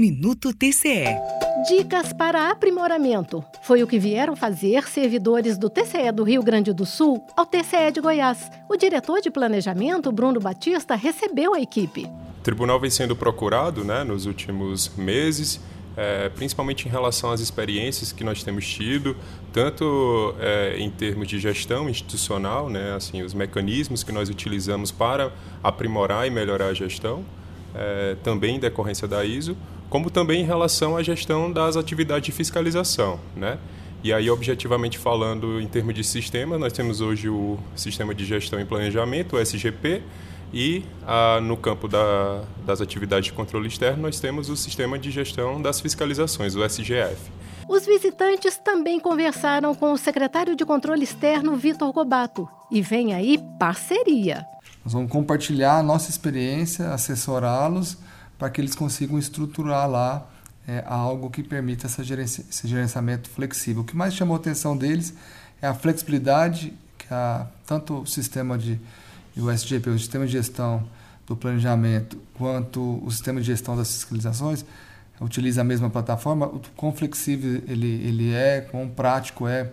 Minuto TCE. Dicas para aprimoramento. Foi o que vieram fazer servidores do TCE do Rio Grande do Sul ao TCE de Goiás. O diretor de planejamento, Bruno Batista, recebeu a equipe. O tribunal vem sendo procurado né, nos últimos meses é, principalmente em relação às experiências que nós temos tido, tanto é, em termos de gestão institucional, né, assim, os mecanismos que nós utilizamos para aprimorar e melhorar a gestão, é, também em decorrência da ISO, como também em relação à gestão das atividades de fiscalização. Né? E aí, objetivamente falando, em termos de sistema, nós temos hoje o Sistema de Gestão e Planejamento, o SGP, e ah, no campo da, das atividades de controle externo, nós temos o Sistema de Gestão das Fiscalizações, o SGF. Os visitantes também conversaram com o secretário de Controle Externo, Vitor Gobato. E vem aí parceria. Nós vamos compartilhar a nossa experiência, assessorá-los para que eles consigam estruturar lá é, algo que permita gerenci esse gerenciamento flexível. O que mais chamou a atenção deles é a flexibilidade que a, tanto o sistema de o SGP, o Sistema de Gestão do Planejamento, quanto o Sistema de Gestão das Fiscalizações, utiliza a mesma plataforma, o quão flexível ele, ele é, quão prático é,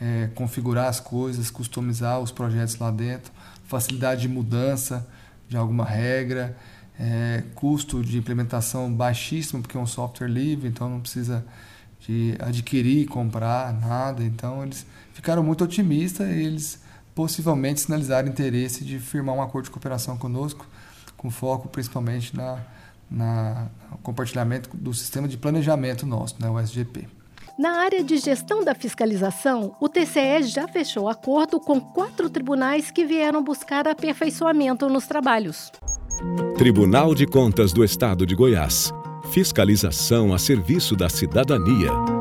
é configurar as coisas, customizar os projetos lá dentro, facilidade de mudança de alguma regra, é, custo de implementação baixíssimo, porque é um software livre, então não precisa de adquirir, comprar nada. Então eles ficaram muito otimistas e eles possivelmente sinalizar interesse de firmar um acordo de cooperação conosco, com foco principalmente na, na no compartilhamento do sistema de planejamento nosso, né, o SGP. Na área de gestão da fiscalização, o TCE já fechou acordo com quatro tribunais que vieram buscar aperfeiçoamento nos trabalhos. Tribunal de Contas do Estado de Goiás. Fiscalização a serviço da cidadania.